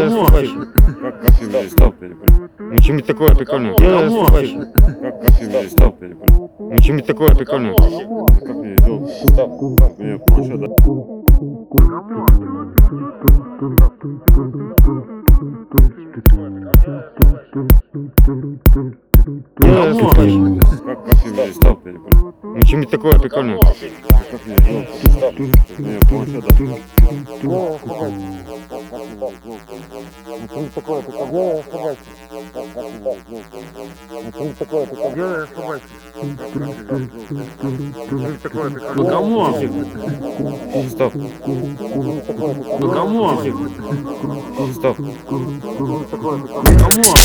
Я собачий. Как, как им перестал перепрыгнуть? Ну чем такое прикольное? Я собачий. Как, как им перестал перепрыгнуть? Ну чем такое прикольное? Как мне идет? Став, мне планшет, да? Я собачий. Как, как им перестал перепрыгнуть? Ну чем такое прикольное? Как мне идет? Став, мне планшет, да? Богомол, Став, богомол, став, богомол, богомол, богомол,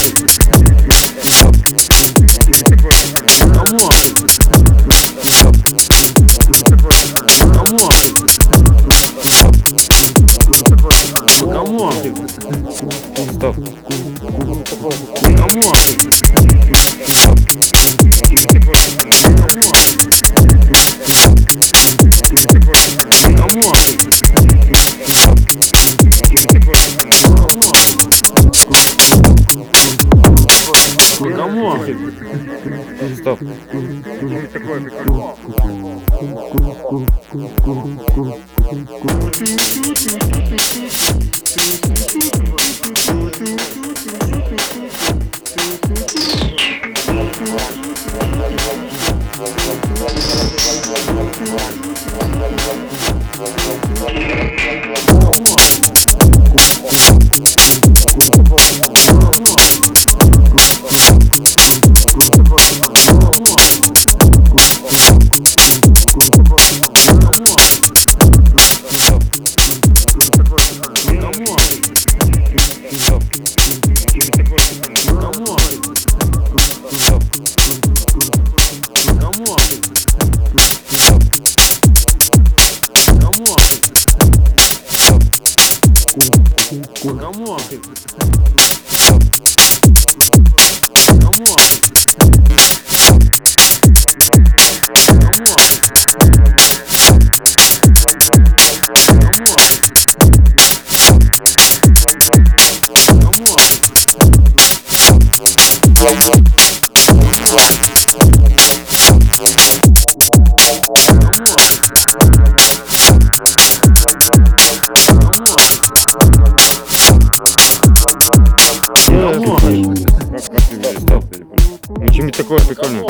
богомол, став, богомол, Thank you. Come on. что-нибудь такое прикольное.